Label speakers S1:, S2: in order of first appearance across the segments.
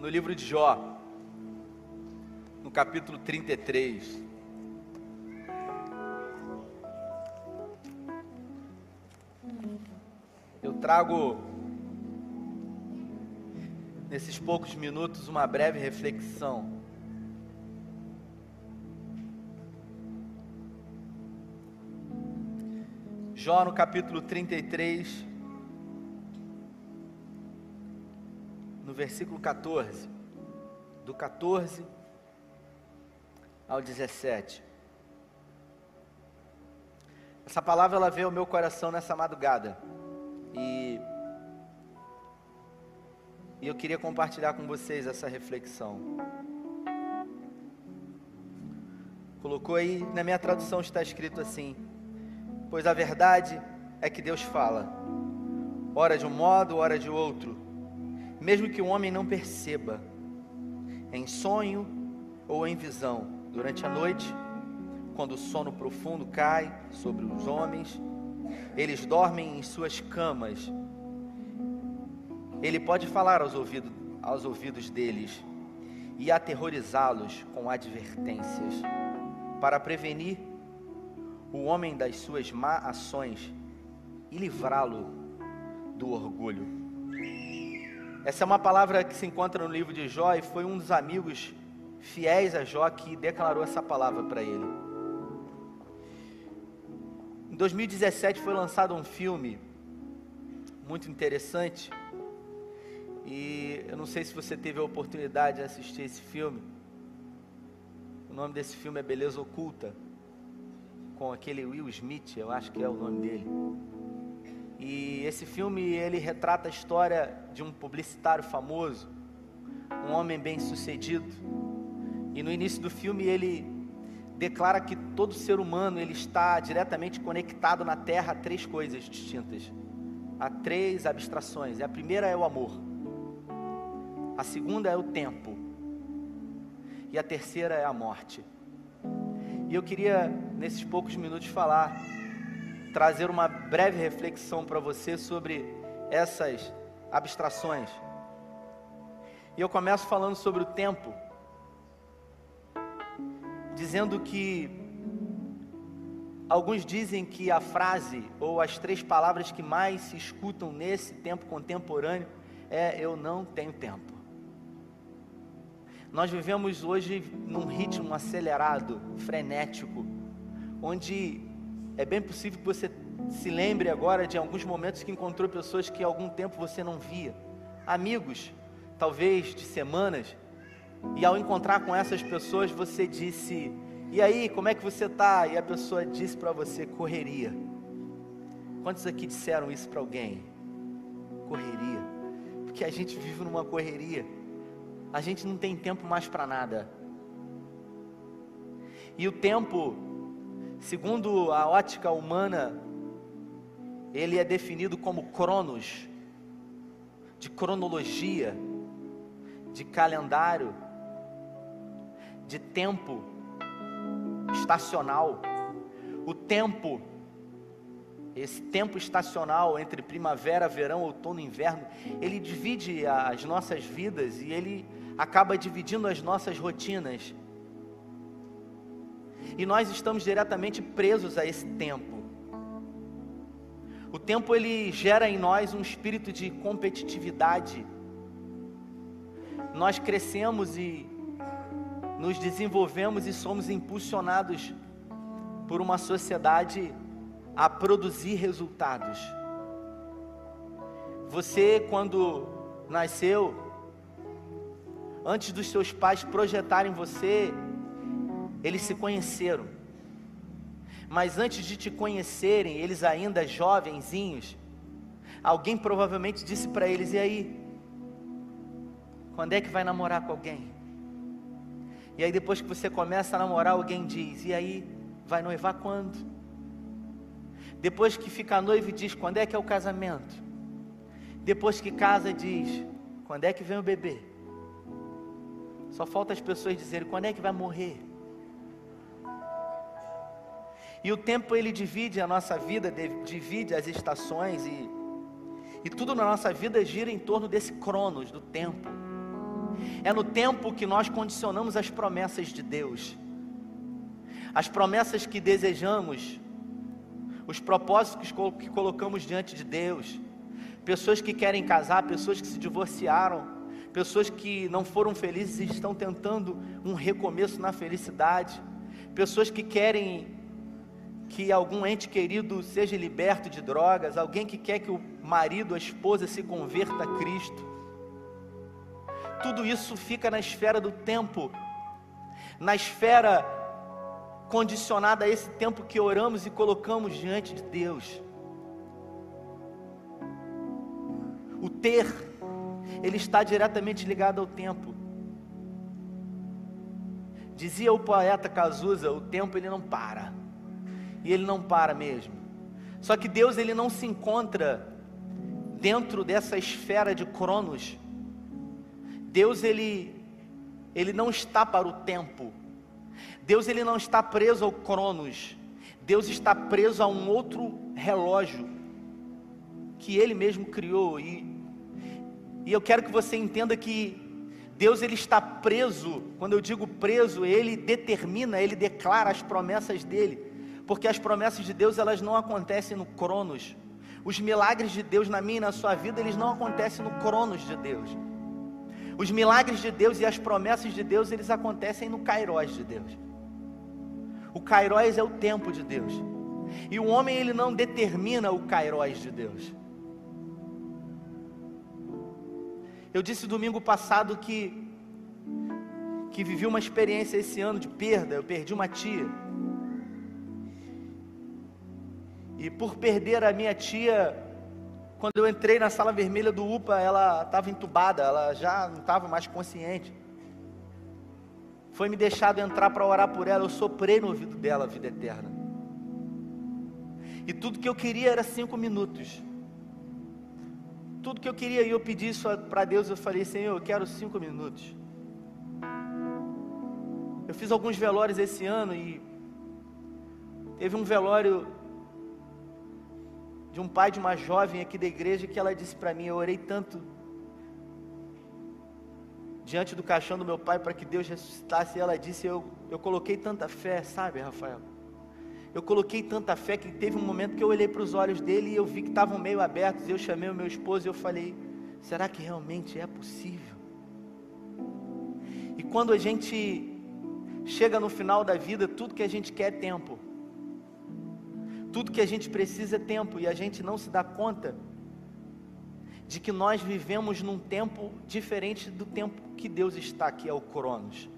S1: no livro de Jó, no capítulo 33. Eu trago nesses poucos minutos uma breve reflexão. Jó no capítulo 33, versículo 14, do 14 ao 17. Essa palavra ela veio ao meu coração nessa madrugada. E, e eu queria compartilhar com vocês essa reflexão. Colocou aí, na minha tradução está escrito assim: Pois a verdade é que Deus fala, ora de um modo, ora de outro, mesmo que o homem não perceba, em sonho ou em visão, durante a noite quando o sono profundo cai sobre os homens, eles dormem em suas camas. Ele pode falar aos ouvidos, aos ouvidos deles e aterrorizá-los com advertências, para prevenir o homem das suas má ações e livrá-lo do orgulho. Essa é uma palavra que se encontra no livro de Jó e foi um dos amigos fiéis a Jó que declarou essa palavra para ele. 2017 foi lançado um filme muito interessante. E eu não sei se você teve a oportunidade de assistir esse filme. O nome desse filme é Beleza Oculta, com aquele Will Smith, eu acho que é o nome dele. E esse filme ele retrata a história de um publicitário famoso, um homem bem-sucedido. E no início do filme ele declara que todo ser humano ele está diretamente conectado na Terra a três coisas distintas, a três abstrações. E a primeira é o amor, a segunda é o tempo e a terceira é a morte. E eu queria nesses poucos minutos falar, trazer uma breve reflexão para você sobre essas abstrações. E eu começo falando sobre o tempo dizendo que alguns dizem que a frase ou as três palavras que mais se escutam nesse tempo contemporâneo é eu não tenho tempo. Nós vivemos hoje num ritmo acelerado, frenético, onde é bem possível que você se lembre agora de alguns momentos que encontrou pessoas que há algum tempo você não via, amigos, talvez de semanas, e ao encontrar com essas pessoas, você disse: E aí, como é que você está? E a pessoa disse para você: Correria. Quantos aqui disseram isso para alguém? Correria. Porque a gente vive numa correria. A gente não tem tempo mais para nada. E o tempo, segundo a ótica humana, ele é definido como cronos, de cronologia, de calendário de tempo estacional. O tempo, esse tempo estacional entre primavera, verão, outono e inverno, ele divide as nossas vidas e ele acaba dividindo as nossas rotinas. E nós estamos diretamente presos a esse tempo. O tempo ele gera em nós um espírito de competitividade. Nós crescemos e nos desenvolvemos e somos impulsionados por uma sociedade a produzir resultados. Você, quando nasceu, antes dos seus pais projetarem você, eles se conheceram. Mas antes de te conhecerem, eles ainda jovenzinhos, alguém provavelmente disse para eles: e aí? Quando é que vai namorar com alguém? E aí depois que você começa a namorar, alguém diz: "E aí, vai noivar quando?" Depois que fica noivo diz: "Quando é que é o casamento?" Depois que casa diz: "Quando é que vem o bebê?" Só falta as pessoas dizerem: "Quando é que vai morrer?" E o tempo ele divide a nossa vida, divide as estações e e tudo na nossa vida gira em torno desse cronos do tempo. É no tempo que nós condicionamos as promessas de Deus. As promessas que desejamos, os propósitos que colocamos diante de Deus. Pessoas que querem casar, pessoas que se divorciaram, pessoas que não foram felizes e estão tentando um recomeço na felicidade, pessoas que querem que algum ente querido seja liberto de drogas, alguém que quer que o marido, a esposa se converta a Cristo. Tudo isso fica na esfera do tempo, na esfera condicionada a esse tempo que oramos e colocamos diante de Deus. O ter, ele está diretamente ligado ao tempo. Dizia o poeta Cazuza, o tempo ele não para e ele não para mesmo. Só que Deus ele não se encontra dentro dessa esfera de Cronos. Deus ele ele não está para o tempo. Deus ele não está preso ao Cronos. Deus está preso a um outro relógio que ele mesmo criou e e eu quero que você entenda que Deus ele está preso, quando eu digo preso, ele determina, ele declara as promessas dele porque as promessas de Deus elas não acontecem no Cronos. Os milagres de Deus na minha e na sua vida, eles não acontecem no Cronos de Deus. Os milagres de Deus e as promessas de Deus, eles acontecem no Kairos de Deus. O Kairos é o tempo de Deus. E o homem ele não determina o Kairos de Deus. Eu disse domingo passado que que vivi uma experiência esse ano de perda, eu perdi uma tia. E por perder a minha tia, quando eu entrei na sala vermelha do UPA, ela estava entubada, ela já não estava mais consciente. Foi me deixado entrar para orar por ela, eu soprei no ouvido dela a vida eterna. E tudo que eu queria era cinco minutos. Tudo que eu queria, e eu pedi isso para Deus, eu falei, Senhor, eu quero cinco minutos. Eu fiz alguns velórios esse ano e teve um velório de um pai de uma jovem aqui da igreja que ela disse para mim: Eu orei tanto diante do caixão do meu pai para que Deus ressuscitasse. E ela disse: eu, eu coloquei tanta fé, sabe, Rafael? Eu coloquei tanta fé que teve um momento que eu olhei para os olhos dele e eu vi que estavam meio abertos. Eu chamei o meu esposo e eu falei: Será que realmente é possível? E quando a gente chega no final da vida, tudo que a gente quer é tempo. Tudo que a gente precisa é tempo e a gente não se dá conta de que nós vivemos num tempo diferente do tempo que Deus está aqui ao Cronos.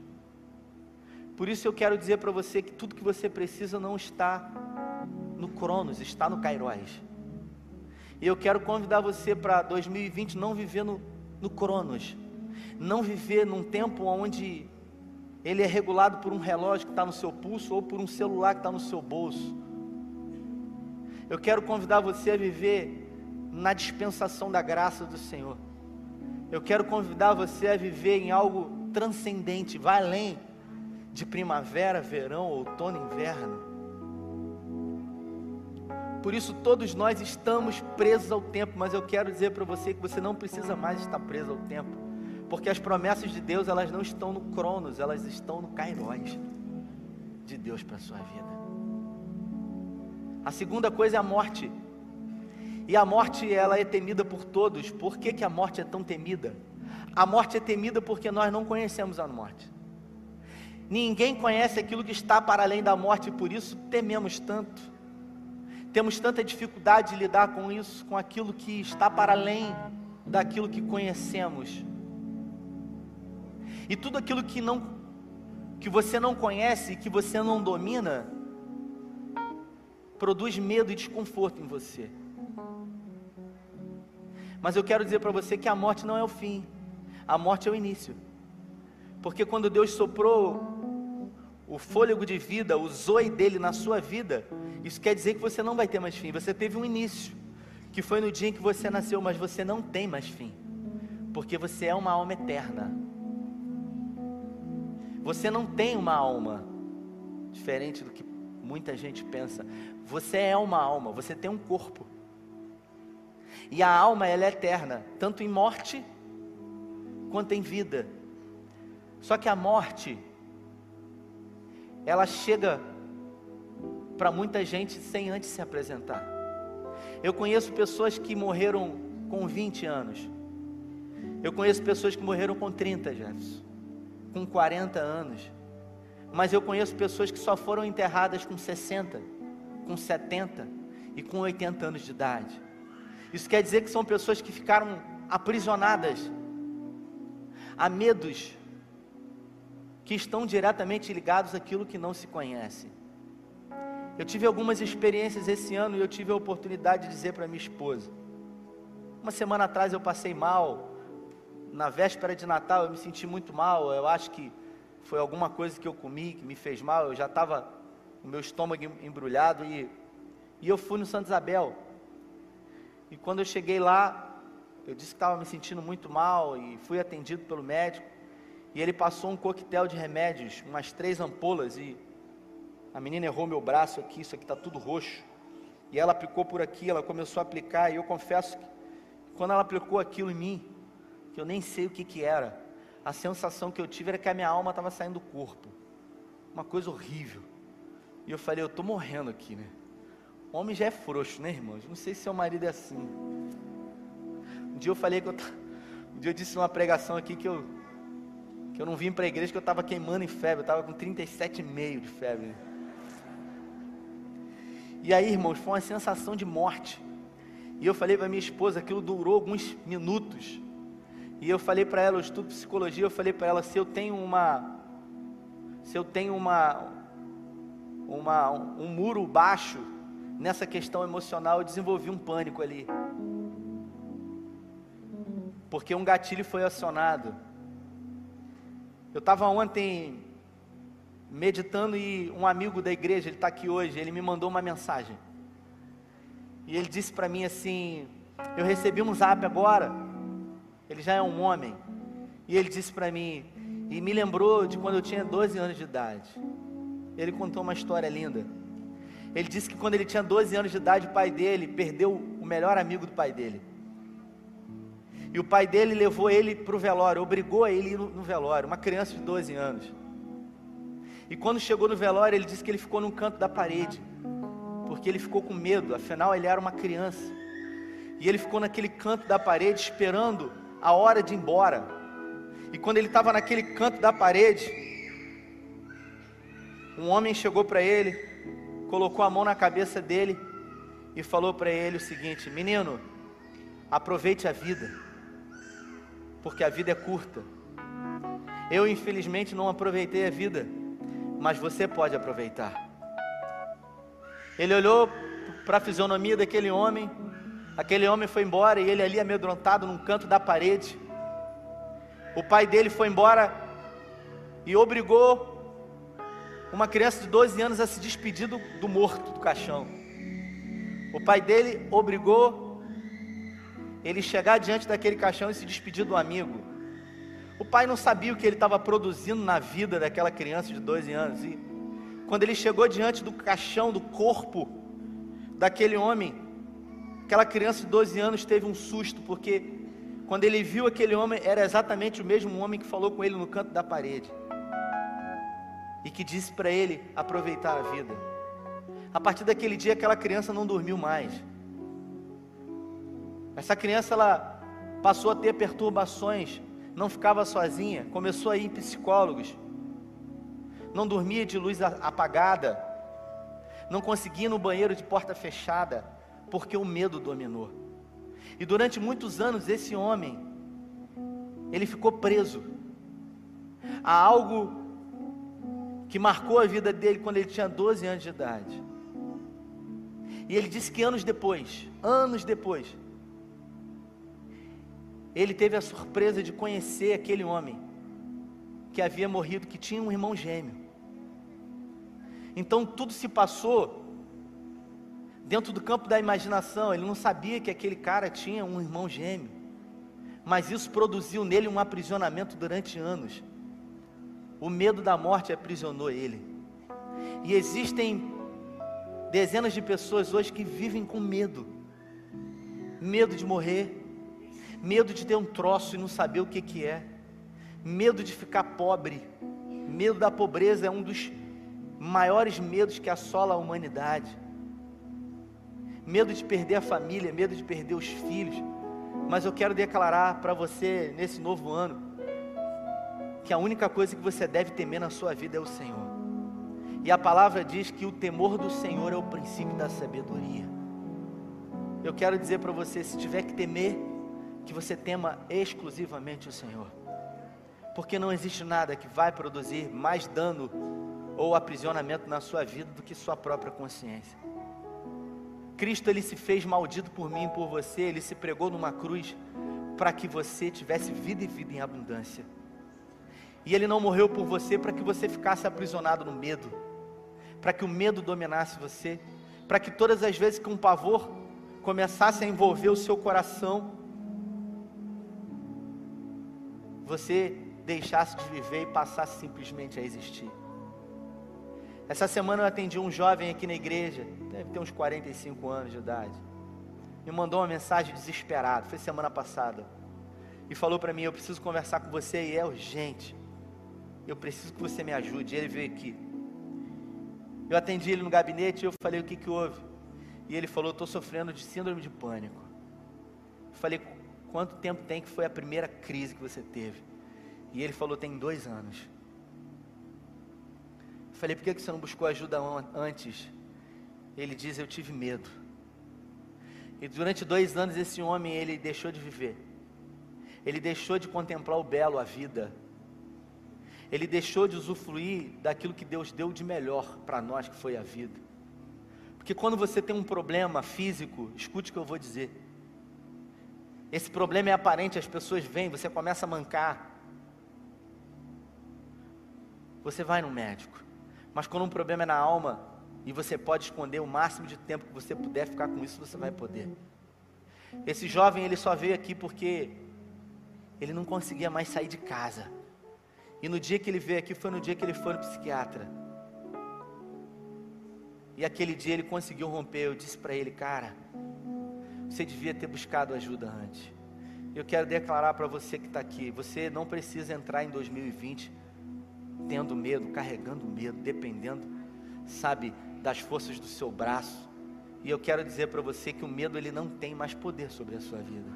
S1: Por isso eu quero dizer para você que tudo que você precisa não está no Cronos, está no Kairos. E eu quero convidar você para 2020 não viver no, no Cronos, não viver num tempo onde ele é regulado por um relógio que está no seu pulso ou por um celular que está no seu bolso eu quero convidar você a viver na dispensação da graça do Senhor. Eu quero convidar você a viver em algo transcendente, vai além de primavera, verão, outono, inverno. Por isso todos nós estamos presos ao tempo, mas eu quero dizer para você que você não precisa mais estar preso ao tempo, porque as promessas de Deus, elas não estão no Cronos, elas estão no Kairos de Deus para a sua vida. A segunda coisa é a morte. E a morte, ela é temida por todos. Por que, que a morte é tão temida? A morte é temida porque nós não conhecemos a morte. Ninguém conhece aquilo que está para além da morte, e por isso tememos tanto. Temos tanta dificuldade de lidar com isso, com aquilo que está para além daquilo que conhecemos. E tudo aquilo que não que você não conhece, que você não domina, produz medo e desconforto em você. Mas eu quero dizer para você que a morte não é o fim, a morte é o início. Porque quando Deus soprou o fôlego de vida, o zoe dele na sua vida, isso quer dizer que você não vai ter mais fim. Você teve um início, que foi no dia em que você nasceu, mas você não tem mais fim, porque você é uma alma eterna. Você não tem uma alma diferente do que muita gente pensa. Você é uma alma, você tem um corpo. E a alma ela é eterna, tanto em morte quanto em vida. Só que a morte, ela chega para muita gente sem antes se apresentar. Eu conheço pessoas que morreram com 20 anos. Eu conheço pessoas que morreram com 30, Jefferson, com 40 anos. Mas eu conheço pessoas que só foram enterradas com 60, com 70 e com 80 anos de idade. Isso quer dizer que são pessoas que ficaram aprisionadas a medos que estão diretamente ligados àquilo que não se conhece. Eu tive algumas experiências esse ano e eu tive a oportunidade de dizer para minha esposa. Uma semana atrás eu passei mal, na véspera de Natal eu me senti muito mal, eu acho que foi alguma coisa que eu comi que me fez mal, eu já estava o meu estômago embrulhado e, e eu fui no Santa Isabel. E quando eu cheguei lá, eu disse que estava me sentindo muito mal e fui atendido pelo médico. E ele passou um coquetel de remédios, umas três ampolas, e a menina errou meu braço aqui, isso aqui está tudo roxo. E ela aplicou por aqui, ela começou a aplicar, e eu confesso que quando ela aplicou aquilo em mim, que eu nem sei o que, que era, a sensação que eu tive era que a minha alma estava saindo do corpo. Uma coisa horrível. E eu falei, eu estou morrendo aqui, né? O homem já é frouxo, né, irmãos? Não sei se seu marido é assim. Um dia eu falei que eu. Um dia eu disse numa pregação aqui que eu que eu não vim para a igreja que eu estava queimando em febre, eu estava com 37,5 de febre. E aí, irmãos, foi uma sensação de morte. E eu falei para minha esposa, aquilo durou alguns minutos. E eu falei para ela, eu estudo psicologia, eu falei para ela, se eu tenho uma se eu tenho uma, uma um muro baixo nessa questão emocional, eu desenvolvi um pânico ali. Porque um gatilho foi acionado. Eu estava ontem meditando e um amigo da igreja, ele está aqui hoje, ele me mandou uma mensagem. E ele disse para mim assim: Eu recebi um zap agora. Ele já é um homem. E ele disse para mim, e me lembrou de quando eu tinha 12 anos de idade. Ele contou uma história linda. Ele disse que quando ele tinha 12 anos de idade, o pai dele perdeu o melhor amigo do pai dele. E o pai dele levou ele para o velório, obrigou ele a ir no velório, uma criança de 12 anos. E quando chegou no velório, ele disse que ele ficou num canto da parede, porque ele ficou com medo, afinal ele era uma criança. E ele ficou naquele canto da parede esperando a hora de ir embora. E quando ele estava naquele canto da parede, um homem chegou para ele, colocou a mão na cabeça dele e falou para ele o seguinte: Menino, aproveite a vida porque a vida é curta. Eu, infelizmente, não aproveitei a vida, mas você pode aproveitar. Ele olhou para a fisionomia daquele homem, aquele homem foi embora e ele ali amedrontado num canto da parede. O pai dele foi embora e obrigou uma criança de 12 anos a se despedir do, do morto, do caixão. O pai dele obrigou ele chegar diante daquele caixão e se despedir do amigo. O pai não sabia o que ele estava produzindo na vida daquela criança de 12 anos. E quando ele chegou diante do caixão, do corpo daquele homem, aquela criança de 12 anos teve um susto, porque quando ele viu aquele homem, era exatamente o mesmo homem que falou com ele no canto da parede e que disse para ele aproveitar a vida. A partir daquele dia, aquela criança não dormiu mais. Essa criança ela passou a ter perturbações, não ficava sozinha, começou a ir em psicólogos, não dormia de luz apagada, não conseguia ir no banheiro de porta fechada, porque o medo dominou. E durante muitos anos esse homem, ele ficou preso a algo que marcou a vida dele quando ele tinha 12 anos de idade. E ele disse que anos depois, anos depois, ele teve a surpresa de conhecer aquele homem que havia morrido, que tinha um irmão gêmeo. Então tudo se passou dentro do campo da imaginação. Ele não sabia que aquele cara tinha um irmão gêmeo, mas isso produziu nele um aprisionamento durante anos. O medo da morte aprisionou ele. E existem dezenas de pessoas hoje que vivem com medo medo de morrer medo de ter um troço e não saber o que, que é, Medo de ficar pobre, medo da pobreza é um dos maiores medos que assola a humanidade. Medo de perder a família, medo de perder os filhos. Mas eu quero declarar para você nesse novo ano que a única coisa que você deve temer na sua vida é o Senhor. E a palavra diz que o temor do Senhor é o princípio da sabedoria. Eu quero dizer para você, se tiver que temer, que você tema exclusivamente o Senhor. Porque não existe nada que vai produzir mais dano ou aprisionamento na sua vida do que sua própria consciência. Cristo ele se fez maldito por mim e por você, ele se pregou numa cruz para que você tivesse vida e vida em abundância. E ele não morreu por você para que você ficasse aprisionado no medo, para que o medo dominasse você, para que todas as vezes que um pavor começasse a envolver o seu coração, você deixasse de viver e passasse simplesmente a existir. Essa semana eu atendi um jovem aqui na igreja, deve ter uns 45 anos de idade. Me mandou uma mensagem desesperado, foi semana passada. E falou para mim: Eu preciso conversar com você e é urgente. Eu preciso que você me ajude. Ele veio aqui. Eu atendi ele no gabinete e eu falei: O que, que houve? E ele falou: Estou sofrendo de síndrome de pânico. Eu falei: Quanto tempo tem que foi a primeira crise que você teve? E ele falou: Tem dois anos. Eu falei: Por que, você não buscou ajuda antes? Ele diz: Eu tive medo. E durante dois anos esse homem ele deixou de viver. Ele deixou de contemplar o belo, a vida ele deixou de usufruir daquilo que Deus deu de melhor para nós, que foi a vida. Porque quando você tem um problema físico, escute o que eu vou dizer. Esse problema é aparente, as pessoas vêm, você começa a mancar. Você vai no médico. Mas quando um problema é na alma, e você pode esconder o máximo de tempo que você puder ficar com isso, você vai poder. Esse jovem, ele só veio aqui porque ele não conseguia mais sair de casa. E no dia que ele veio aqui, foi no dia que ele foi no psiquiatra. E aquele dia ele conseguiu romper. Eu disse para ele, cara, você devia ter buscado ajuda antes. Eu quero declarar para você que está aqui: você não precisa entrar em 2020 tendo medo, carregando medo, dependendo, sabe, das forças do seu braço. E eu quero dizer para você que o medo ele não tem mais poder sobre a sua vida.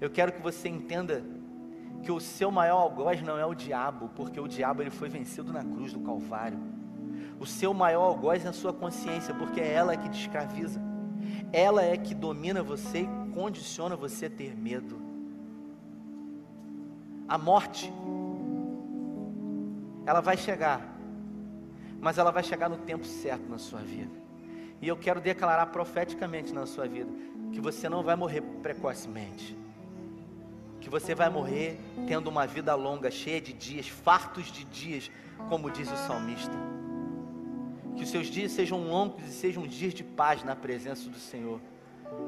S1: Eu quero que você entenda que o seu maior algoz não é o diabo, porque o diabo ele foi vencido na cruz do Calvário. O seu maior algoz é a sua consciência, porque é ela que te escraviza. Ela é que domina você e condiciona você a ter medo. A morte, ela vai chegar, mas ela vai chegar no tempo certo na sua vida. E eu quero declarar profeticamente na sua vida que você não vai morrer precocemente que você vai morrer tendo uma vida longa, cheia de dias, fartos de dias, como diz o salmista. Que os seus dias sejam longos e sejam dias de paz na presença do Senhor.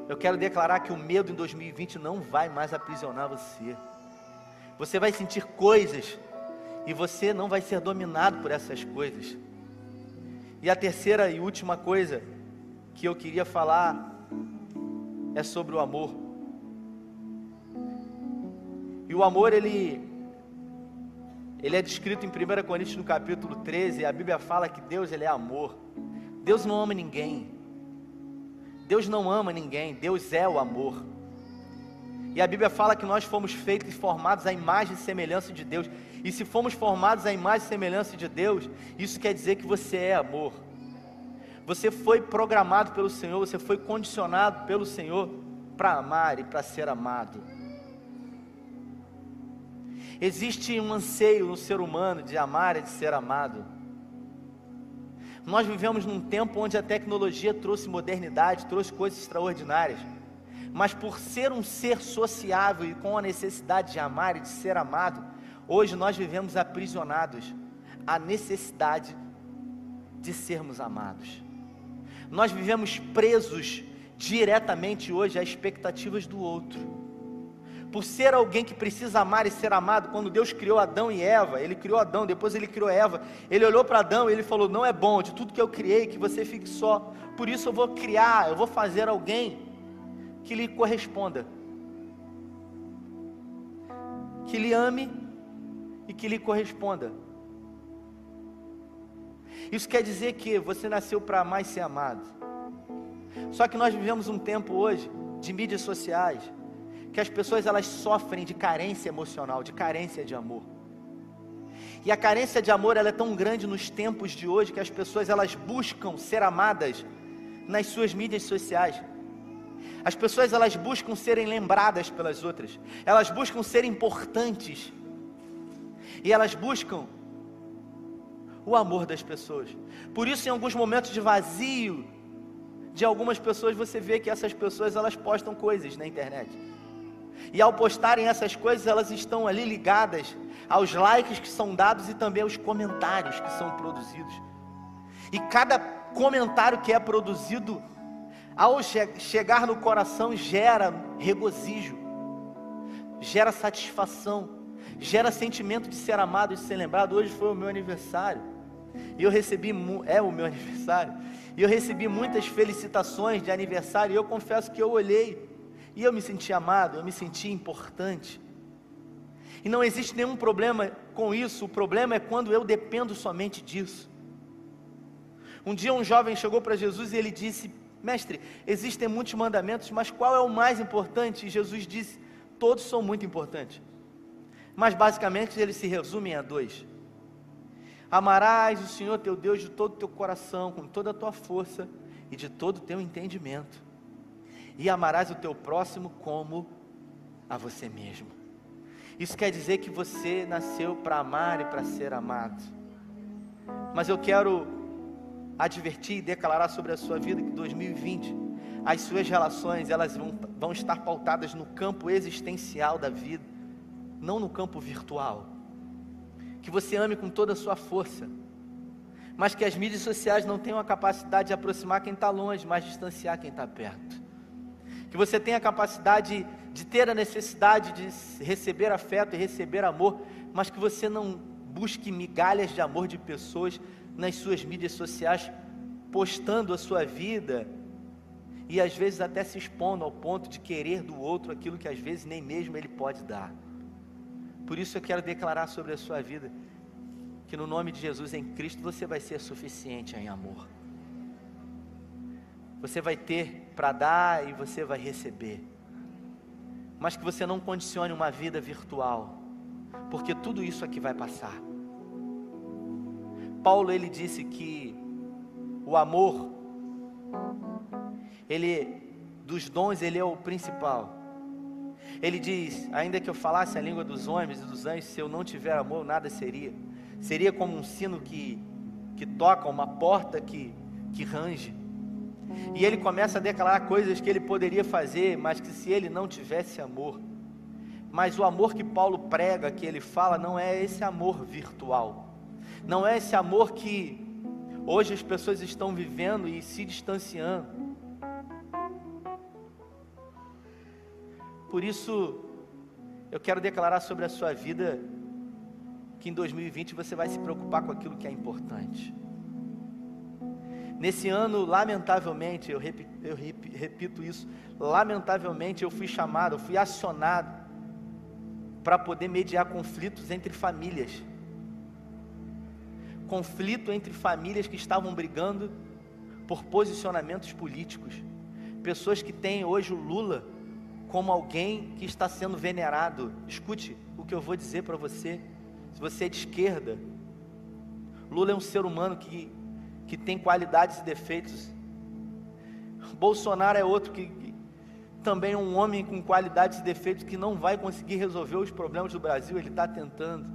S1: Eu quero declarar que o medo em 2020 não vai mais aprisionar você. Você vai sentir coisas e você não vai ser dominado por essas coisas. E a terceira e última coisa que eu queria falar é sobre o amor. E o amor, ele, ele é descrito em 1 Coríntios no capítulo 13, a Bíblia fala que Deus ele é amor. Deus não ama ninguém. Deus não ama ninguém, Deus é o amor. E a Bíblia fala que nós fomos feitos e formados à imagem e semelhança de Deus. E se fomos formados à imagem e semelhança de Deus, isso quer dizer que você é amor. Você foi programado pelo Senhor, você foi condicionado pelo Senhor para amar e para ser amado. Existe um anseio no ser humano de amar e de ser amado. Nós vivemos num tempo onde a tecnologia trouxe modernidade, trouxe coisas extraordinárias. Mas por ser um ser sociável e com a necessidade de amar e de ser amado, hoje nós vivemos aprisionados à necessidade de sermos amados. Nós vivemos presos diretamente hoje às expectativas do outro por ser alguém que precisa amar e ser amado, quando Deus criou Adão e Eva, Ele criou Adão, depois Ele criou Eva, Ele olhou para Adão e Ele falou: Não é bom de tudo que eu criei que você fique só, por isso eu vou criar, eu vou fazer alguém que lhe corresponda, que lhe ame e que lhe corresponda. Isso quer dizer que você nasceu para amar e ser amado. Só que nós vivemos um tempo hoje de mídias sociais que as pessoas elas sofrem de carência emocional, de carência de amor. E a carência de amor ela é tão grande nos tempos de hoje que as pessoas elas buscam ser amadas nas suas mídias sociais. As pessoas elas buscam serem lembradas pelas outras. Elas buscam ser importantes. E elas buscam o amor das pessoas. Por isso, em alguns momentos de vazio de algumas pessoas, você vê que essas pessoas elas postam coisas na internet. E ao postarem essas coisas, elas estão ali ligadas aos likes que são dados e também aos comentários que são produzidos. E cada comentário que é produzido, ao che chegar no coração, gera regozijo, gera satisfação, gera sentimento de ser amado e de ser lembrado. Hoje foi o meu aniversário. E eu recebi, é o meu aniversário. E eu recebi muitas felicitações de aniversário. E eu confesso que eu olhei e eu me senti amado, eu me senti importante. E não existe nenhum problema com isso, o problema é quando eu dependo somente disso. Um dia um jovem chegou para Jesus e ele disse: Mestre, existem muitos mandamentos, mas qual é o mais importante? E Jesus disse: Todos são muito importantes. Mas basicamente eles se resumem a dois: Amarás o Senhor teu Deus de todo o teu coração, com toda a tua força e de todo o teu entendimento e amarás o teu próximo como a você mesmo. Isso quer dizer que você nasceu para amar e para ser amado. Mas eu quero advertir e declarar sobre a sua vida que 2020 as suas relações elas vão, vão estar pautadas no campo existencial da vida, não no campo virtual. Que você ame com toda a sua força, mas que as mídias sociais não tenham a capacidade de aproximar quem está longe, mas distanciar quem está perto que você tenha a capacidade de ter a necessidade de receber afeto e receber amor, mas que você não busque migalhas de amor de pessoas nas suas mídias sociais, postando a sua vida e às vezes até se expondo ao ponto de querer do outro aquilo que às vezes nem mesmo ele pode dar. Por isso eu quero declarar sobre a sua vida que no nome de Jesus em Cristo você vai ser suficiente em amor. Você vai ter para dar e você vai receber. Mas que você não condicione uma vida virtual, porque tudo isso aqui vai passar. Paulo ele disse que o amor ele dos dons ele é o principal. Ele diz: ainda que eu falasse a língua dos homens e dos anjos, se eu não tiver amor, nada seria. Seria como um sino que que toca, uma porta que que range. E ele começa a declarar coisas que ele poderia fazer, mas que se ele não tivesse amor. Mas o amor que Paulo prega, que ele fala, não é esse amor virtual. Não é esse amor que hoje as pessoas estão vivendo e se distanciando. Por isso, eu quero declarar sobre a sua vida que em 2020 você vai se preocupar com aquilo que é importante. Nesse ano, lamentavelmente, eu repito, eu repito isso, lamentavelmente eu fui chamado, eu fui acionado para poder mediar conflitos entre famílias. Conflito entre famílias que estavam brigando por posicionamentos políticos. Pessoas que têm hoje o Lula como alguém que está sendo venerado. Escute o que eu vou dizer para você. Se você é de esquerda, Lula é um ser humano que que tem qualidades e defeitos. Bolsonaro é outro que, que também é um homem com qualidades e defeitos que não vai conseguir resolver os problemas do Brasil, ele está tentando.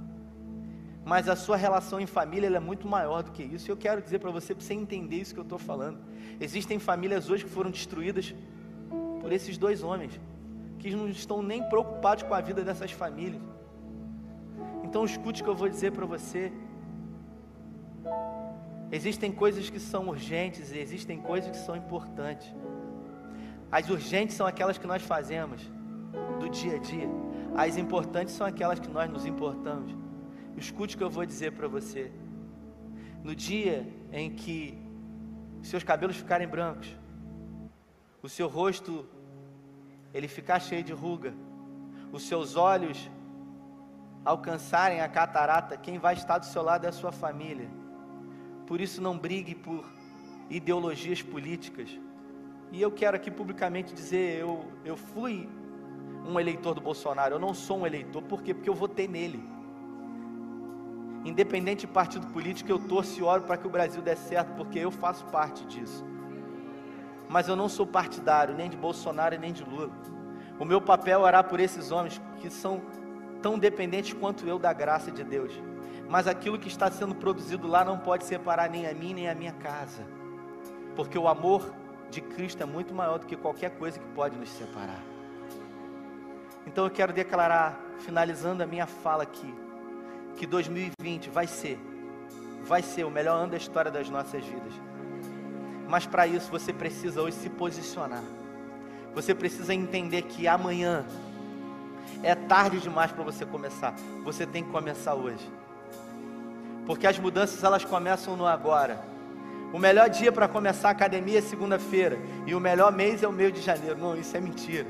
S1: Mas a sua relação em família é muito maior do que isso. Eu quero dizer para você, para você entender isso que eu estou falando. Existem famílias hoje que foram destruídas por esses dois homens, que não estão nem preocupados com a vida dessas famílias. Então escute o que eu vou dizer para você. Existem coisas que são urgentes e existem coisas que são importantes. As urgentes são aquelas que nós fazemos do dia a dia. As importantes são aquelas que nós nos importamos. Escute o que eu vou dizer para você. No dia em que seus cabelos ficarem brancos, o seu rosto ele ficar cheio de ruga, os seus olhos alcançarem a catarata, quem vai estar do seu lado é a sua família. Por isso, não brigue por ideologias políticas. E eu quero aqui publicamente dizer: eu, eu fui um eleitor do Bolsonaro, eu não sou um eleitor, por quê? Porque eu votei nele. Independente de partido político, eu torço e oro para que o Brasil dê certo, porque eu faço parte disso. Mas eu não sou partidário nem de Bolsonaro nem de Lula. O meu papel é orar por esses homens que são tão dependentes quanto eu da graça de Deus. Mas aquilo que está sendo produzido lá não pode separar nem a mim nem a minha casa. Porque o amor de Cristo é muito maior do que qualquer coisa que pode nos separar. Então eu quero declarar, finalizando a minha fala aqui, que 2020 vai ser, vai ser o melhor ano da história das nossas vidas. Mas para isso você precisa hoje se posicionar. Você precisa entender que amanhã é tarde demais para você começar. Você tem que começar hoje. Porque as mudanças elas começam no agora. O melhor dia para começar a academia é segunda-feira. E o melhor mês é o mês de janeiro. Não, isso é mentira.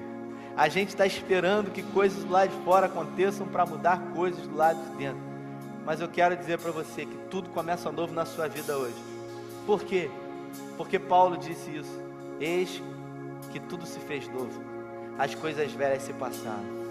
S1: A gente está esperando que coisas do lado de fora aconteçam para mudar coisas do lado de dentro. Mas eu quero dizer para você que tudo começa novo na sua vida hoje. Por quê? Porque Paulo disse isso. Eis que tudo se fez novo. As coisas velhas se passaram